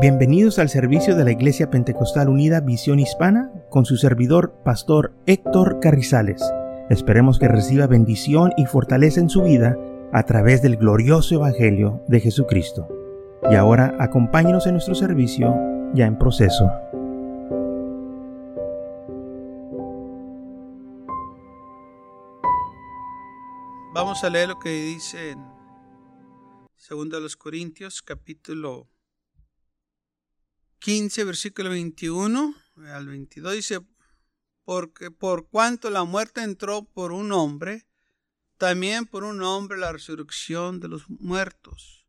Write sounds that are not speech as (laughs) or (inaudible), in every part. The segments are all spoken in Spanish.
Bienvenidos al servicio de la Iglesia Pentecostal Unida Visión Hispana con su servidor, Pastor Héctor Carrizales. Esperemos que reciba bendición y fortaleza en su vida a través del glorioso Evangelio de Jesucristo. Y ahora acompáñenos en nuestro servicio ya en proceso. Vamos a leer lo que dice en 2 Corintios capítulo 15, versículo 21 al 22 dice, porque por cuanto la muerte entró por un hombre, también por un hombre la resurrección de los muertos.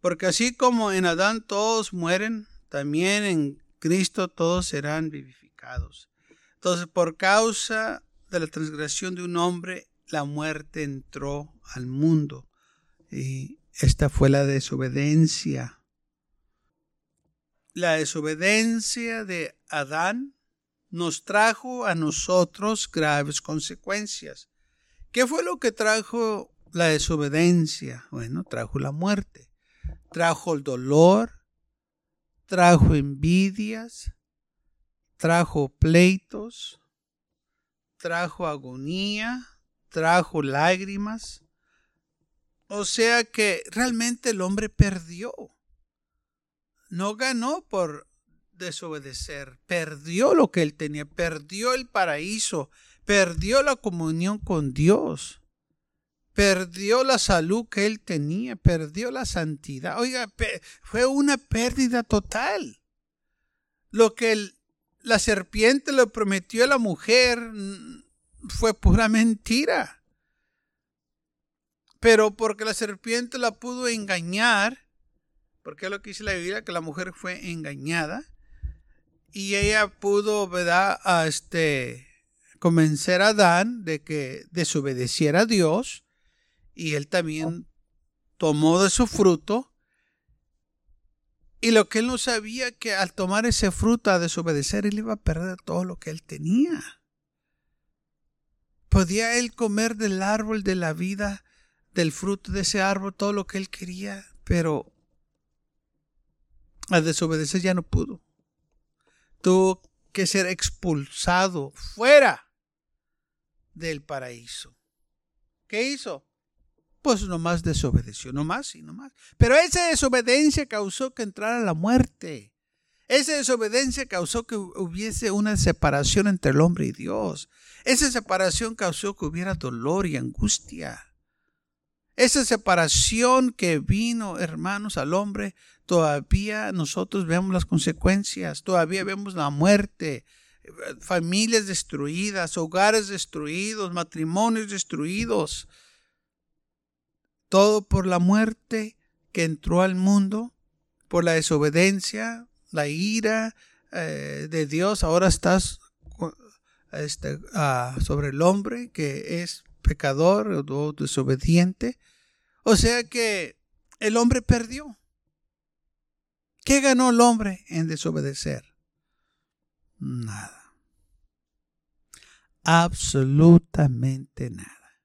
Porque así como en Adán todos mueren, también en Cristo todos serán vivificados. Entonces, por causa de la transgresión de un hombre, la muerte entró al mundo. Y esta fue la desobediencia la desobediencia de Adán nos trajo a nosotros graves consecuencias. ¿Qué fue lo que trajo la desobediencia? Bueno, trajo la muerte, trajo el dolor, trajo envidias, trajo pleitos, trajo agonía, trajo lágrimas. O sea que realmente el hombre perdió no ganó por desobedecer, perdió lo que él tenía, perdió el paraíso, perdió la comunión con Dios, perdió la salud que él tenía, perdió la santidad. Oiga, fue una pérdida total. Lo que la serpiente le prometió a la mujer mm, fue pura mentira. Pero porque la serpiente la pudo engañar, porque lo que dice la Biblia, que la mujer fue engañada y ella pudo, ¿verdad?, a este, convencer a Adán de que desobedeciera a Dios y él también tomó de su fruto. Y lo que él no sabía que al tomar ese fruto a desobedecer, él iba a perder todo lo que él tenía. Podía él comer del árbol de la vida, del fruto de ese árbol, todo lo que él quería, pero al desobedecer ya no pudo. Tuvo que ser expulsado fuera del paraíso. ¿Qué hizo? Pues nomás desobedeció, nomás y nomás. Pero esa desobediencia causó que entrara la muerte. Esa desobediencia causó que hubiese una separación entre el hombre y Dios. Esa separación causó que hubiera dolor y angustia. Esa separación que vino, hermanos, al hombre, todavía nosotros vemos las consecuencias, todavía vemos la muerte, familias destruidas, hogares destruidos, matrimonios destruidos. Todo por la muerte que entró al mundo, por la desobediencia, la ira eh, de Dios. Ahora estás este, ah, sobre el hombre que es pecador o desobediente. O sea que el hombre perdió. ¿Qué ganó el hombre en desobedecer? Nada. Absolutamente nada.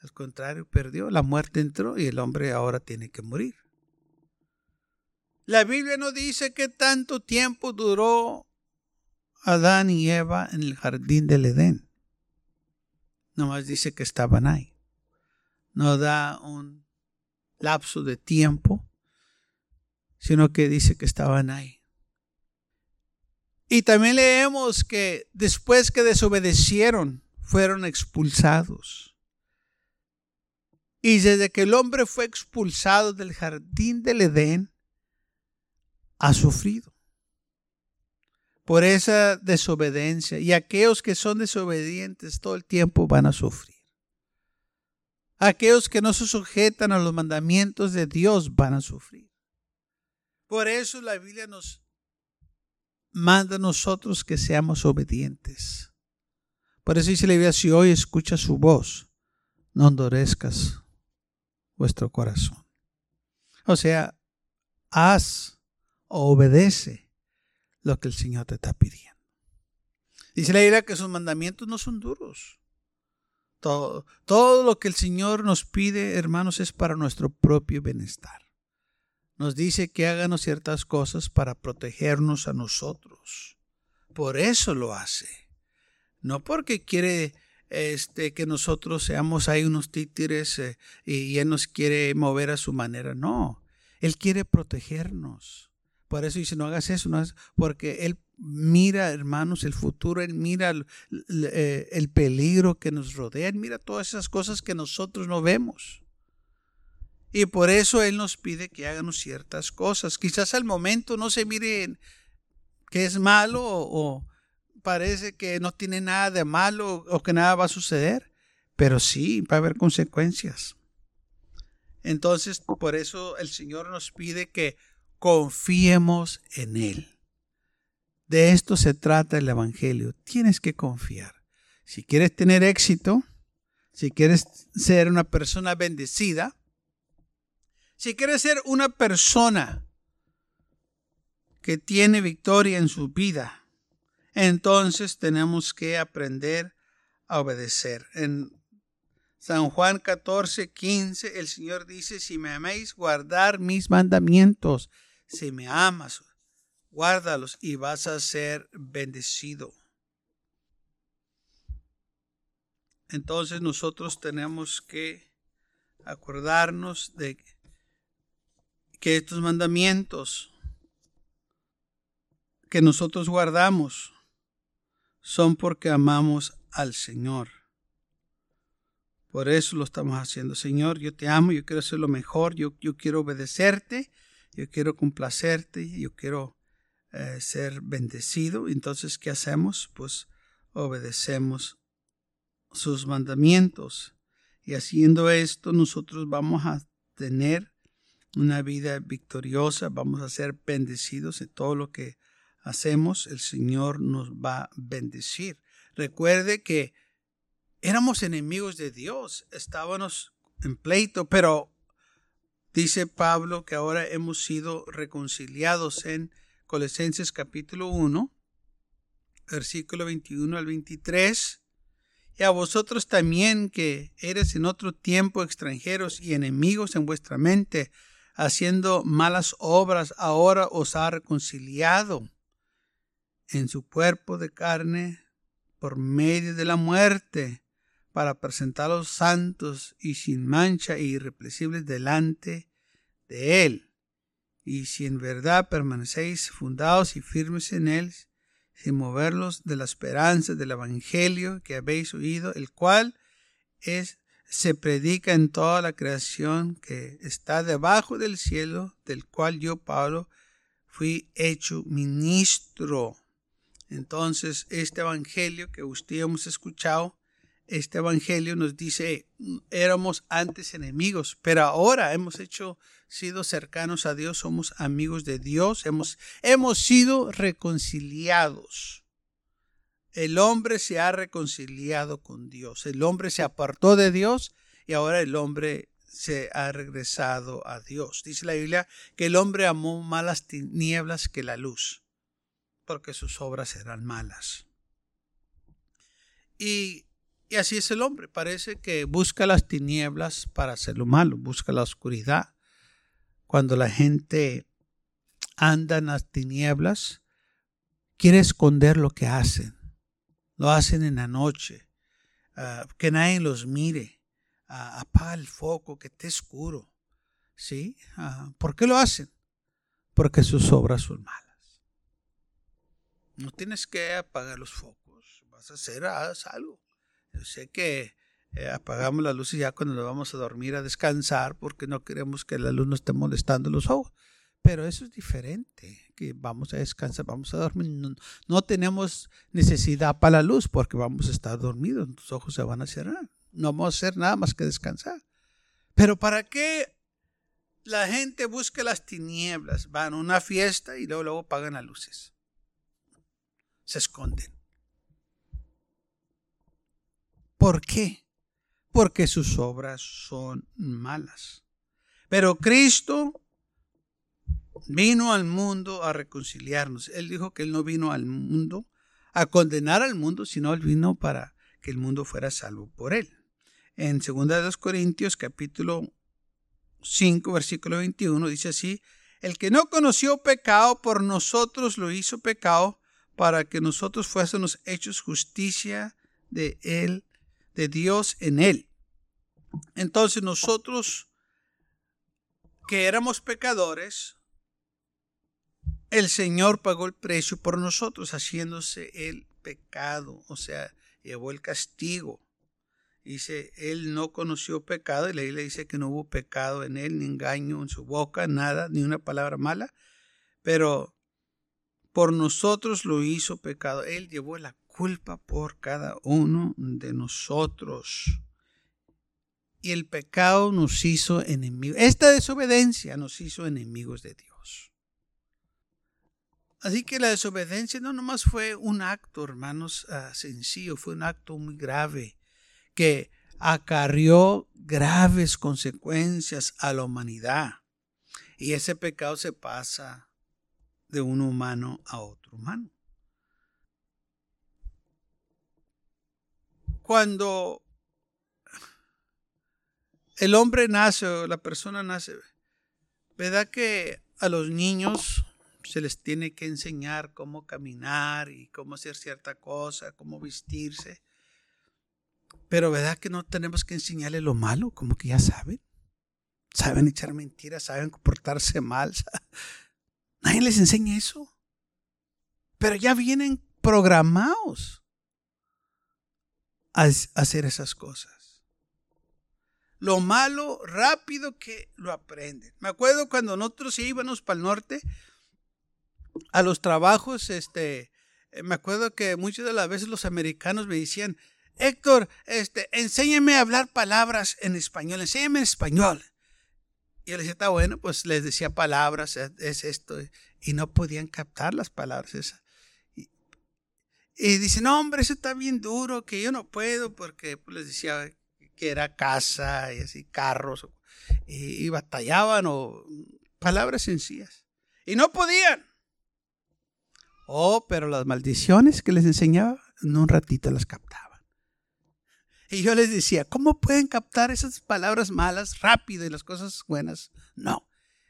Al contrario, perdió, la muerte entró y el hombre ahora tiene que morir. La Biblia no dice que tanto tiempo duró Adán y Eva en el jardín del Edén. Nomás dice que estaban ahí. No da un lapso de tiempo, sino que dice que estaban ahí. Y también leemos que después que desobedecieron, fueron expulsados. Y desde que el hombre fue expulsado del jardín del Edén, ha sufrido por esa desobediencia. Y aquellos que son desobedientes todo el tiempo van a sufrir. Aquellos que no se sujetan a los mandamientos de Dios van a sufrir. Por eso la Biblia nos manda a nosotros que seamos obedientes. Por eso dice la Biblia, si hoy escuchas su voz, no endurezcas vuestro corazón. O sea, haz o obedece lo que el Señor te está pidiendo. Dice la Biblia que sus mandamientos no son duros. Todo, todo lo que el Señor nos pide, hermanos, es para nuestro propio bienestar. nos dice que háganos ciertas cosas para protegernos a nosotros. Por eso lo hace. No porque quiere este, que nosotros seamos ahí unos títeres eh, y Él nos quiere mover a su manera. No, Él quiere protegernos. Por eso dice, no hagas eso, no porque Él mira, hermanos, el futuro, Él mira el, eh, el, peligro que nos rodea, Él mira todas esas cosas que nosotros no vemos. Y por eso Él nos pide que hagamos ciertas cosas. Quizás al momento no se mire que es malo o, parece que no tiene nada de malo o que nada va a suceder, pero sí va a haber consecuencias. Entonces, por eso el Señor nos pide que confiemos en Él. De esto se trata el Evangelio. Tienes que confiar. Si quieres tener éxito, si quieres ser una persona bendecida, si quieres ser una persona que tiene victoria en su vida, entonces tenemos que aprender a obedecer. En San Juan 14, 15, el Señor dice, si me améis, guardar mis mandamientos. Si me amas, guárdalos y vas a ser bendecido. Entonces nosotros tenemos que acordarnos de que estos mandamientos que nosotros guardamos son porque amamos al Señor. Por eso lo estamos haciendo. Señor, yo te amo, yo quiero hacer lo mejor, yo, yo quiero obedecerte, yo quiero complacerte, yo quiero eh, ser bendecido. Entonces, ¿qué hacemos? Pues obedecemos sus mandamientos. Y haciendo esto, nosotros vamos a tener una vida victoriosa, vamos a ser bendecidos en todo lo que hacemos, el Señor nos va a bendecir. Recuerde que éramos enemigos de Dios, estábamos en pleito, pero dice Pablo que ahora hemos sido reconciliados en Colosenses capítulo 1, versículo 21 al 23. Y a vosotros también que eres en otro tiempo extranjeros y enemigos en vuestra mente, haciendo malas obras, ahora os ha reconciliado en su cuerpo de carne por medio de la muerte, para presentaros santos y sin mancha e irrepresibles delante de Él. Y si en verdad permanecéis fundados y firmes en Él, sin moverlos de la esperanza del Evangelio que habéis oído, el cual es se predica en toda la creación que está debajo del cielo, del cual yo, Pablo, fui hecho ministro. Entonces, este evangelio que usted hemos escuchado, este evangelio nos dice, éramos antes enemigos, pero ahora hemos hecho, sido cercanos a Dios, somos amigos de Dios, hemos, hemos sido reconciliados. El hombre se ha reconciliado con Dios. El hombre se apartó de Dios y ahora el hombre se ha regresado a Dios. Dice la Biblia que el hombre amó más las tinieblas que la luz, porque sus obras eran malas. Y, y así es el hombre. Parece que busca las tinieblas para hacer lo malo, busca la oscuridad. Cuando la gente anda en las tinieblas, quiere esconder lo que hacen lo hacen en la noche, ah, que nadie los mire, uh, apaga el foco, que esté oscuro. ¿Sí? Ah, ¿Por qué lo hacen? Porque sus obras son malas. No tienes que apagar los focos, vas a hacer algo. Sé que eh, apagamos las luces ya cuando nos vamos a dormir a descansar porque no queremos que la luz nos esté molestando los ojos. Pero eso es diferente, que vamos a descansar, vamos a dormir. No, tenemos necesidad para la luz porque vamos a estar dormidos, tus ojos se van a cerrar. No vamos a hacer nada más que descansar. Pero ¿para qué la gente busca las tinieblas? Van a una fiesta y luego, luego apagan las luces. Se esconden. ¿Por qué? Porque sus obras son malas. Pero Cristo vino al mundo a reconciliarnos. Él dijo que él no vino al mundo a condenar al mundo, sino él vino para que el mundo fuera salvo por él. En 2 Corintios capítulo 5 versículo 21 dice así, El que no conoció pecado por nosotros lo hizo pecado para que nosotros fuésemos hechos justicia de él, de Dios en él. Entonces nosotros que éramos pecadores, el Señor pagó el precio por nosotros, haciéndose el pecado, o sea, llevó el castigo. Dice, él no conoció pecado y la Biblia dice que no hubo pecado en él, ni engaño en su boca, nada, ni una palabra mala, pero por nosotros lo hizo pecado. Él llevó la culpa por cada uno de nosotros. Y el pecado nos hizo enemigos. Esta desobediencia nos hizo enemigos de Dios. Así que la desobediencia no nomás fue un acto, hermanos, ah, sencillo, fue un acto muy grave que acarrió graves consecuencias a la humanidad. Y ese pecado se pasa de un humano a otro humano. Cuando el hombre nace o la persona nace, ¿verdad que a los niños se les tiene que enseñar cómo caminar y cómo hacer cierta cosa, cómo vestirse? Pero ¿verdad que no tenemos que enseñarle lo malo? Como que ya saben. Saben echar mentiras, saben comportarse mal. Nadie les enseña eso. Pero ya vienen programados a hacer esas cosas. Lo malo, rápido que lo aprenden. Me acuerdo cuando nosotros íbamos para el norte a los trabajos, este, eh, me acuerdo que muchas de las veces los americanos me decían, Héctor, este, enséñame a hablar palabras en español, enséñame en español. Y yo les decía, está bueno, pues les decía palabras, es, esto, y no podían captar las palabras esas. Y, dice, no, hombre, eso está bien duro, que yo no puedo, porque pues, les decía que era casa y así, carros, y, y batallaban o palabras sencillas. Y no podían. Oh, pero las maldiciones que les enseñaba, en un ratito las captaba. Y yo les decía, ¿cómo pueden captar esas palabras malas rápido y las cosas buenas? No.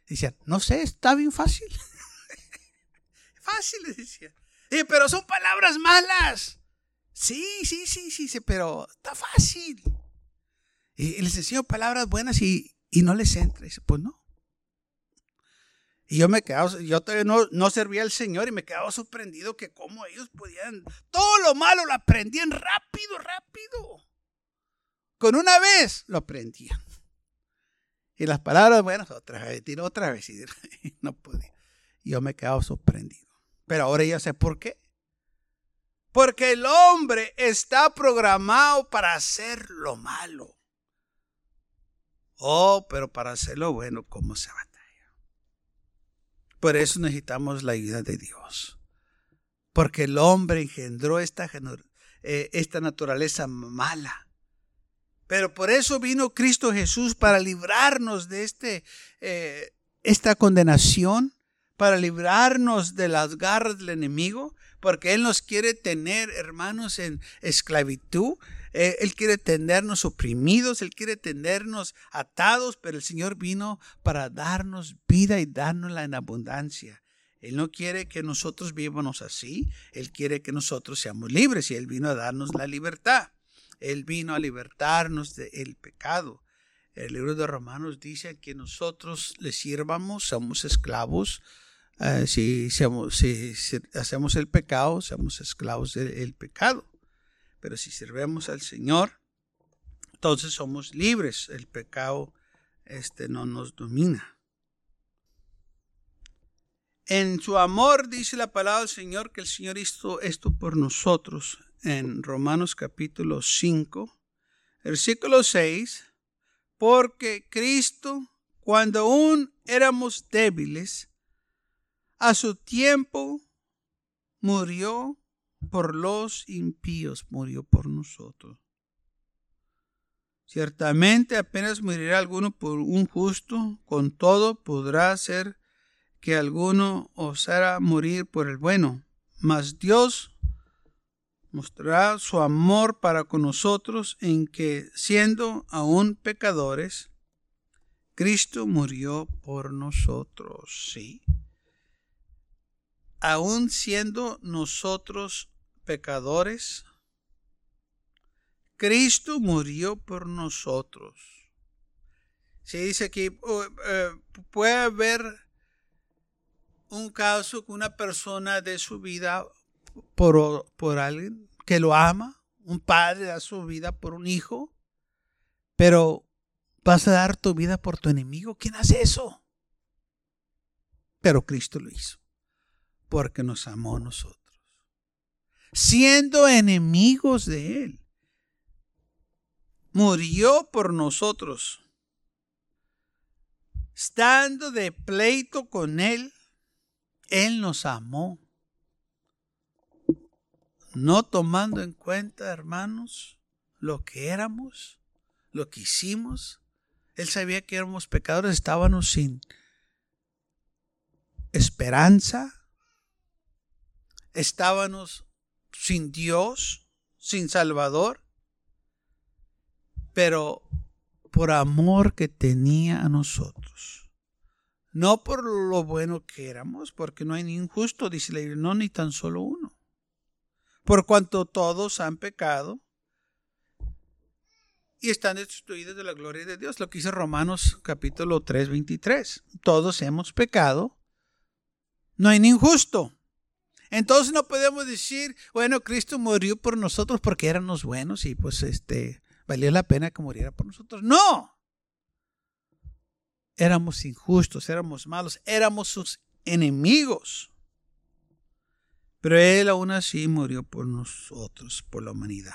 Decían, no sé, está bien fácil. (laughs) fácil, les decía. Y, pero son palabras malas. Sí, sí, sí, sí, pero está fácil. Y, les enseño palabras buenas y, no les entra. dice, pues no. Y yo me quedaba, yo todavía no, no servía al Señor y me quedaba sorprendido que cómo ellos podían, todo lo malo lo aprendían rápido, rápido. Con una vez lo aprendían. Y las palabras buenas, otra vez, otra vez. Y (laughs) no podía. Yo me quedaba sorprendido. Pero ahora ya sé por qué. Porque el hombre está programado para hacer lo malo. Oh, pero para hacer lo bueno, ¿cómo se batalla? Por eso necesitamos la ayuda de Dios. Porque el hombre engendró esta, eh, esta naturaleza mala pero por eso vino Cristo Jesús para librarnos de este, eh, esta condenación, para librarnos de las garras del enemigo, porque Él nos quiere tener, hermanos, en esclavitud. Eh, él quiere tenernos oprimidos, Él quiere tenernos atados, pero el Señor vino para darnos vida y dárnosla en abundancia. Él no quiere que nosotros vivamos así, Él quiere que nosotros seamos libres y Él vino a darnos la libertad. Él vino a libertarnos del pecado. El libro de Romanos dice que nosotros le sirvamos, somos esclavos. Eh, si, hacemos el pecado, somos esclavos del pecado. Pero si sirvemos al Señor, entonces somos libres. El pecado este, no nos domina. En su amor dice la palabra del Señor que el Señor hizo esto por nosotros en Romanos capítulo 5, versículo 6, porque Cristo, cuando aún éramos débiles, a su tiempo murió por los impíos, murió por nosotros. Ciertamente apenas morirá alguno por un justo, con todo podrá ser que alguno osara morir por el bueno, mas Dios mostrará su amor para con nosotros en que, siendo aún pecadores, Cristo murió por nosotros, sí. Aún siendo nosotros pecadores, Cristo murió por nosotros. Se dice aquí, oh, eh, puede haber un caso que una persona de su vida por, por alguien que lo ama, un padre da su vida por un hijo, pero vas a dar tu vida por tu enemigo. ¿Quién hace eso? Pero Cristo lo hizo, porque nos amó a nosotros, siendo enemigos de Él. Murió por nosotros, estando de pleito con Él, Él nos amó no tomando en cuenta, hermanos, lo que éramos, lo que hicimos. Él sabía que éramos pecadores, estábamos sin esperanza, estábamos sin Dios, sin Salvador, pero por amor que tenía a nosotros. No por lo bueno que éramos, porque no hay ni un justo, dice la Biblia, no ni tan solo uno por cuanto todos han pecado y están destituidos de la gloria de Dios. Lo que dice Romanos capítulo 3, 23. Todos hemos pecado. No hay ni injusto. Entonces no podemos decir, bueno, Cristo murió por nosotros porque éramos buenos y pues este valió la pena que muriera por nosotros. No. Éramos injustos, éramos malos, éramos sus enemigos. Pero Él aún así murió por nosotros, por la humanidad,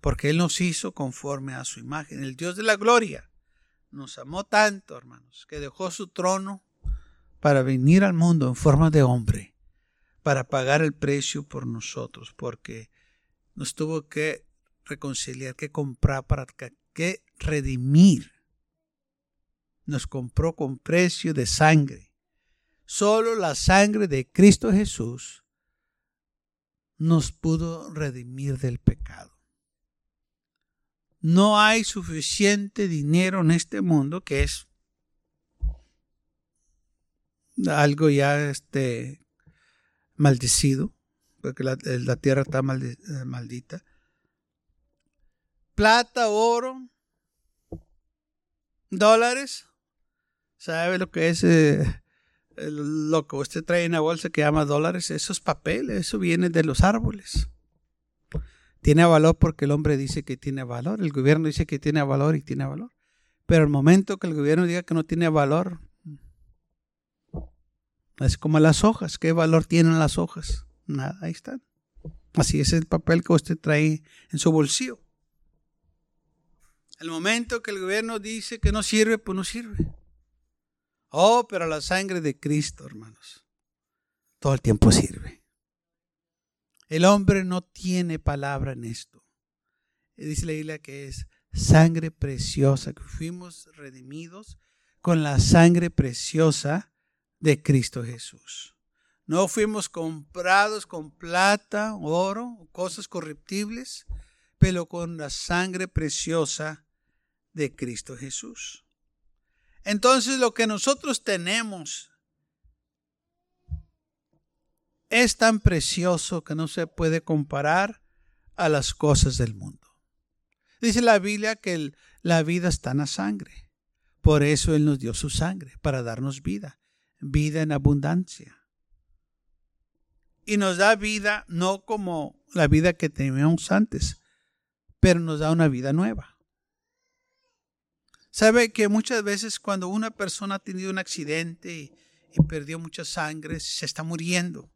porque Él nos hizo conforme a su imagen. El Dios de la gloria nos amó tanto, hermanos, que dejó su trono para venir al mundo en forma de hombre, para pagar el precio por nosotros, porque nos tuvo que reconciliar, que comprar, para que redimir. Nos compró con precio de sangre. Solo la sangre de Cristo Jesús nos pudo redimir del pecado. No hay suficiente dinero en este mundo que es algo ya este maldecido, porque la, tierra está eh, maldita. Plata, oro, dólares. ¿Sabe lo que es eh, lo que usted trae en la bolsa que llama dólares, eso es papel, eso viene de los árboles. Tiene valor porque el hombre dice que tiene valor, el gobierno dice que tiene valor y tiene valor. Pero el momento que el gobierno diga que no tiene valor, es como las hojas, ¿qué valor tienen las hojas? Nada, ahí están. Así es el papel que usted trae en su bolsillo. El momento que el gobierno dice que no sirve, pues no sirve. Oh, pero la sangre de Cristo, hermanos, todo el tiempo sirve. El hombre no tiene palabra en esto. Dice la Biblia que es sangre preciosa, que fuimos redimidos con la sangre preciosa de Cristo Jesús. No fuimos comprados con plata, oro, cosas corruptibles, pero con la sangre preciosa de Cristo Jesús. Entonces lo que nosotros tenemos es tan precioso que no se puede comparar a las cosas del mundo. Dice la Biblia que la vida está en la sangre. Por eso Él nos dio su sangre, para darnos vida, vida en abundancia. Y nos da vida no como la vida que teníamos antes, pero nos da una vida nueva. Sabe que muchas veces cuando una persona ha tenido un accidente y, perdió mucha sangre, se está muriendo.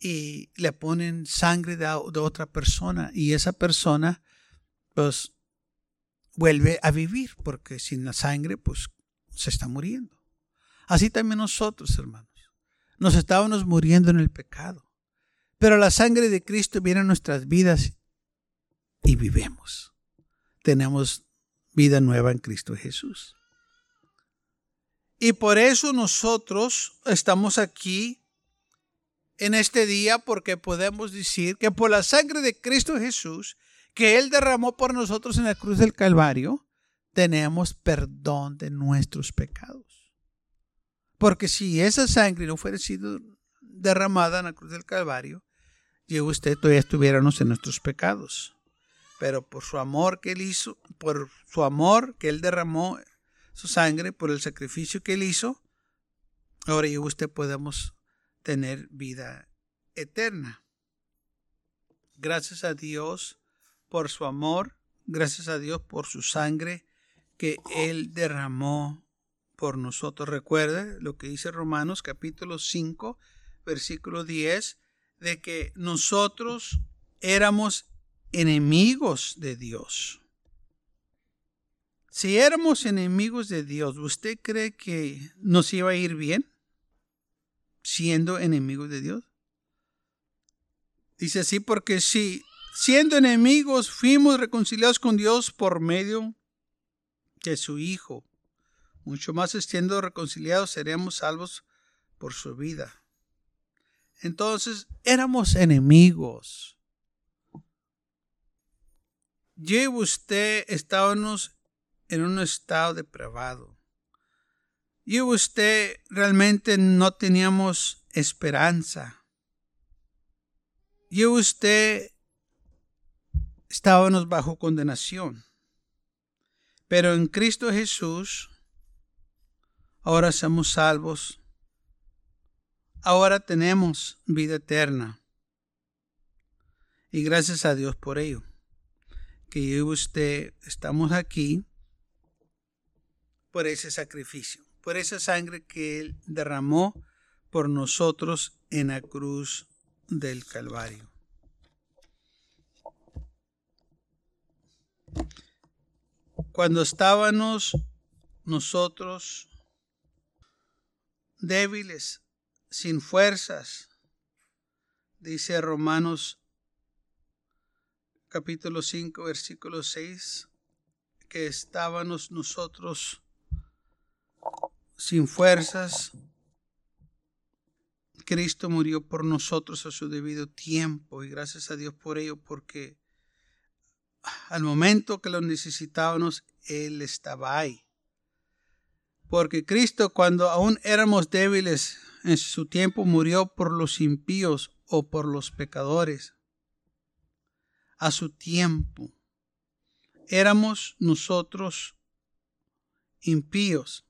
Y le ponen sangre de, de otra persona y esa persona pues vuelve a vivir porque sin la sangre pues se está muriendo. Así también nosotros, hermanos. Nos estábamos muriendo en el pecado. Pero la sangre de Cristo viene a nuestras vidas y vivemos. Tenemos vida nueva en Cristo Jesús. Y por eso nosotros estamos aquí en este día porque podemos decir que por la sangre de Cristo Jesús que Él derramó por nosotros en la cruz del Calvario, tenemos perdón de nuestros pecados. Porque si esa sangre no fuera sido derramada en la cruz del Calvario, yo usted todavía estuviéramos en nuestros pecados. Pero por su amor que él hizo, por su amor que él derramó su sangre, por el sacrificio que él hizo, ahora yo usted podemos tener vida eterna. Gracias a Dios por su amor, gracias a Dios por su sangre que Él derramó por nosotros. Recuerde lo que dice Romanos capítulo 5, versículo 10, de que nosotros éramos enemigos de Dios. Si éramos enemigos de Dios, ¿usted cree que nos iba a ir bien siendo enemigos de Dios? Dice así porque si siendo enemigos fuimos reconciliados con Dios por medio de su Hijo, mucho más siendo reconciliados seremos salvos por su vida. Entonces éramos enemigos. Yo y usted estábamos en un estado depravado. Yo y usted realmente no teníamos esperanza. Yo y usted estábamos bajo condenación. Pero en Cristo Jesús, ahora somos salvos ahora tenemos vida eterna. Y gracias a Dios por ello. Que yo y usted estamos aquí por ese sacrificio, por esa sangre que Él derramó por nosotros en la cruz del Calvario. Cuando estábamos nosotros débiles, sin fuerzas. Dice Romanos capítulo 5, versículo 6, que estábamos nosotros sin fuerzas. Cristo murió por nosotros a su debido tiempo y gracias a Dios por ello, porque al momento que lo necesitábamos, Él estaba ahí. Porque Cristo, cuando aún éramos débiles, en su tiempo murió por los impíos o por los pecadores. A su tiempo. Éramos nosotros impíos.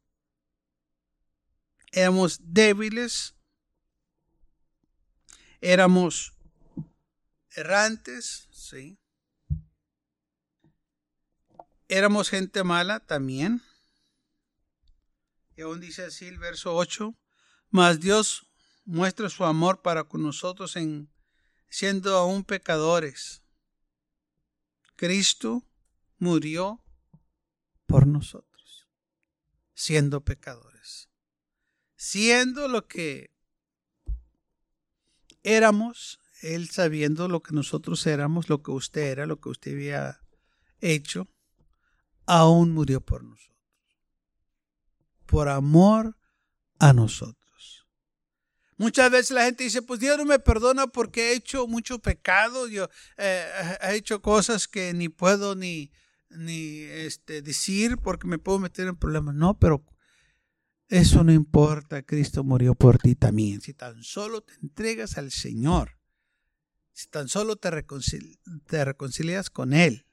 Éramos débiles. Éramos errantes, sí. Éramos gente mala también. Aún dice así el verso 8, mas Dios muestra su amor para con nosotros en siendo aún pecadores. Cristo murió por nosotros, siendo pecadores. Siendo lo que éramos, Él sabiendo lo que nosotros éramos, lo que usted era, lo que usted había hecho, aún murió por nosotros. Por amor a nosotros. Muchas veces la gente dice, pues Dios no me perdona porque he hecho mucho pecado, yo eh, he hecho cosas que ni puedo ni, ni este, decir porque me puedo meter en problemas. No, pero eso no importa, Cristo murió por ti también. Si tan solo te entregas al Señor, si tan solo te, te reconcilias con Él,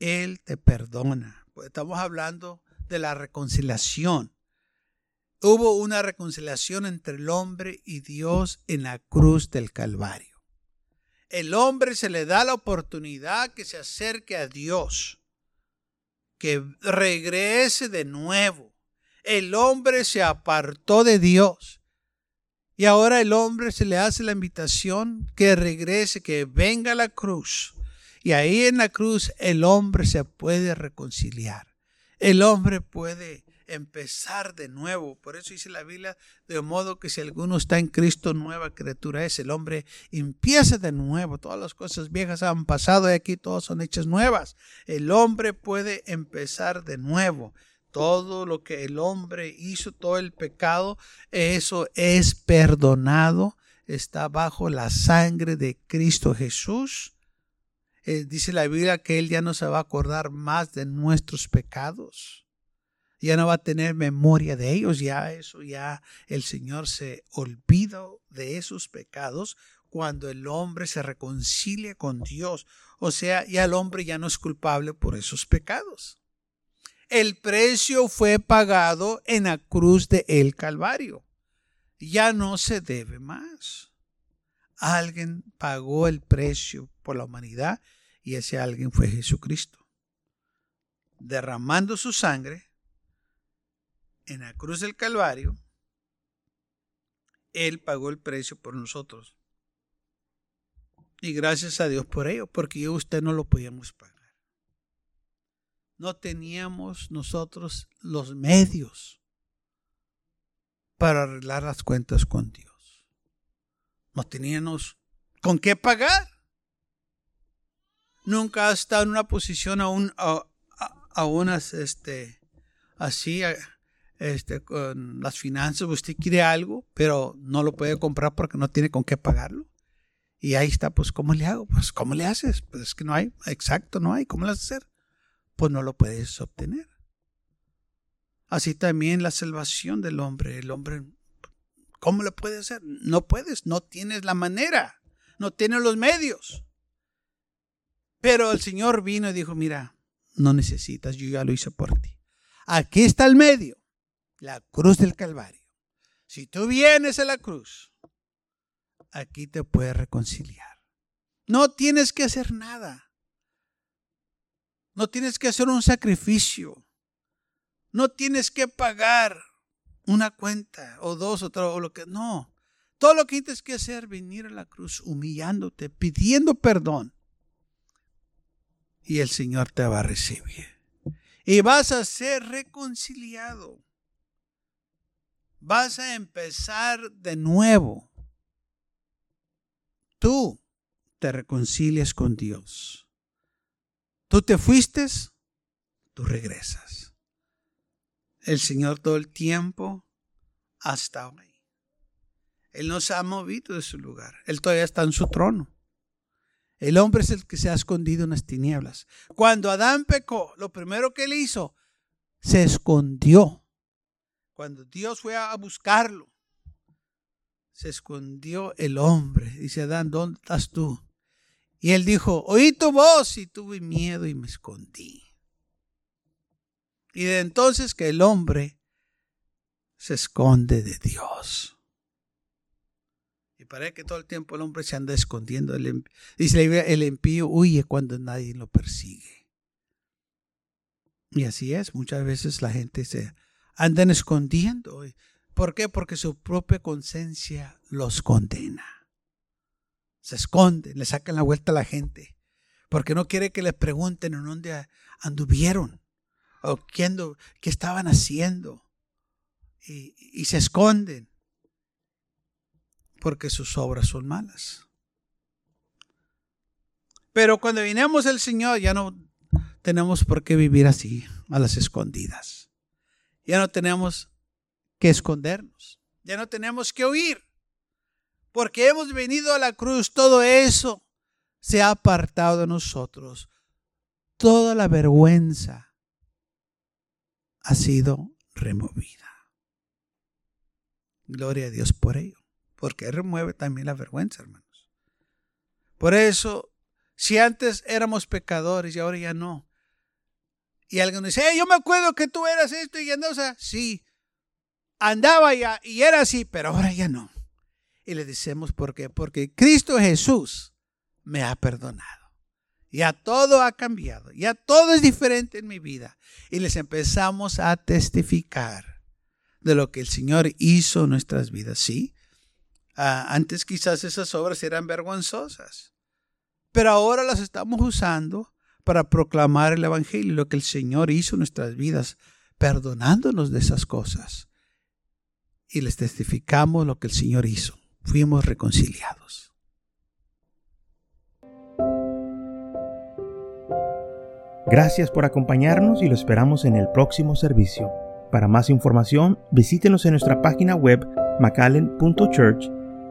Él te perdona. Pues estamos hablando de la reconciliación hubo una reconciliación entre el hombre y Dios en la cruz del Calvario. El hombre se le da la oportunidad que se acerque a Dios, que regrese de nuevo. El hombre se apartó de Dios. Y ahora el hombre se le hace la invitación que regrese, que venga a la cruz. Y ahí en la cruz el hombre se puede reconciliar. El hombre puede empezar de nuevo. Por eso dice la Biblia, de modo que si alguno está en Cristo, nueva criatura es. El hombre empieza de nuevo. Todas las cosas viejas han pasado y aquí todas son hechas nuevas. El hombre puede empezar de nuevo. Todo lo que el hombre hizo, todo el pecado, eso es perdonado. Está bajo la sangre de Cristo Jesús. Eh, dice la Biblia que Él ya no se va a acordar más de nuestros pecados. Ya no va a tener memoria de ellos, ya eso, ya el Señor se olvida de esos pecados cuando el hombre se reconcilia con Dios. O sea, ya el hombre ya no es culpable por esos pecados. El precio fue pagado en la cruz de el Calvario. Ya no se debe más. Alguien pagó el precio por la humanidad y ese alguien fue Jesucristo. Derramando su sangre en la cruz del Calvario, Él pagó el precio por nosotros. Y gracias a Dios por ello, porque yo usted no lo podíamos pagar. No teníamos nosotros los medios para arreglar las cuentas con Dios. No teníamos con qué pagar nunca ha estado en una posición aún, a, a, este, así, este, con las finanzas, usted quiere algo, pero no lo puede comprar porque no tiene con qué pagarlo. Y ahí está, pues, ¿cómo le hago? Pues, ¿cómo le haces? Pues es que no hay, exacto, no hay, ¿cómo lo haces hacer? Pues no lo puedes obtener. Así también la salvación del hombre, el hombre, ¿cómo lo puede hacer? No puedes, no tienes la manera, no tienes los medios. Pero el Señor vino y dijo, mira, no necesitas, yo ya lo hice por ti. Aquí está el medio, la cruz del Calvario. Si tú vienes a la cruz, aquí te puedes reconciliar. No tienes que hacer nada. No tienes que hacer un sacrificio. No tienes que pagar una cuenta o dos o tres o lo que no. Todo lo que tienes que hacer es venir a la cruz humillándote, pidiendo perdón y el Señor te va a recibir. Y vas a ser reconciliado. Vas a empezar de nuevo. Tú te reconcilias con Dios. Tú te fuiste, tú regresas. El Señor todo el tiempo hasta hoy. Él no se ha movido de su lugar. Él todavía está en su trono. El hombre es el que se ha escondido en las tinieblas. Cuando Adán pecó, lo primero que él hizo, se escondió. Cuando Dios fue a buscarlo, se escondió el hombre. Dice Adán, ¿dónde estás tú? Y él dijo, oí tu voz y tuve miedo y me escondí. Y de entonces que el hombre se esconde de Dios. Y parece que todo el tiempo el hombre se anda escondiendo. El, dice el impío huye cuando nadie lo persigue. Y así es, muchas veces la gente se andan escondiendo. ¿Por qué? Porque su propia conciencia los condena. Se esconden, le sacan la vuelta a la gente. Porque no quiere que les pregunten en dónde anduvieron. O qué estaban haciendo. Y se esconden porque sus obras son malas. Pero cuando vinemos el Señor ya no tenemos por qué vivir así, a las escondidas. Ya no tenemos que escondernos. Ya no tenemos que huir. Porque hemos venido a la cruz. Todo eso se ha apartado de nosotros. Toda la vergüenza ha sido removida. Gloria a Dios por ello porque remueve también la vergüenza, hermanos. Por eso, si antes éramos pecadores y ahora ya no, y alguien dice, yo me acuerdo que tú eras esto y andabas, sí, andaba ya y era así, pero ahora ya no. Y le decimos, ¿por qué? Porque Cristo Jesús me ha perdonado. Ya todo ha cambiado, ya todo es diferente en mi vida. Y les empezamos a testificar de lo que el Señor hizo en nuestras vidas. Sí, Ah, antes quizás esas obras eran vergonzosas, pero ahora las estamos usando para proclamar el Evangelio, lo que el Señor hizo en nuestras vidas, perdonándonos de esas cosas. Y les testificamos lo que el Señor hizo. Fuimos reconciliados. Gracias por acompañarnos y lo esperamos en el próximo servicio. Para más información, visítenos en nuestra página web macallen.church